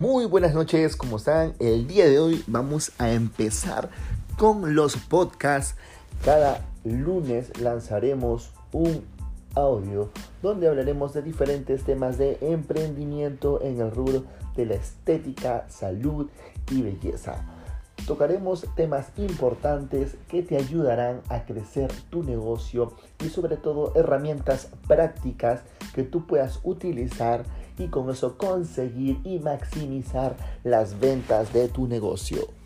Muy buenas noches, ¿cómo están? El día de hoy vamos a empezar con los podcasts. Cada lunes lanzaremos un audio donde hablaremos de diferentes temas de emprendimiento en el rubro de la estética, salud y belleza. Tocaremos temas importantes que te ayudarán a crecer tu negocio y sobre todo herramientas prácticas que tú puedas utilizar y con eso conseguir y maximizar las ventas de tu negocio.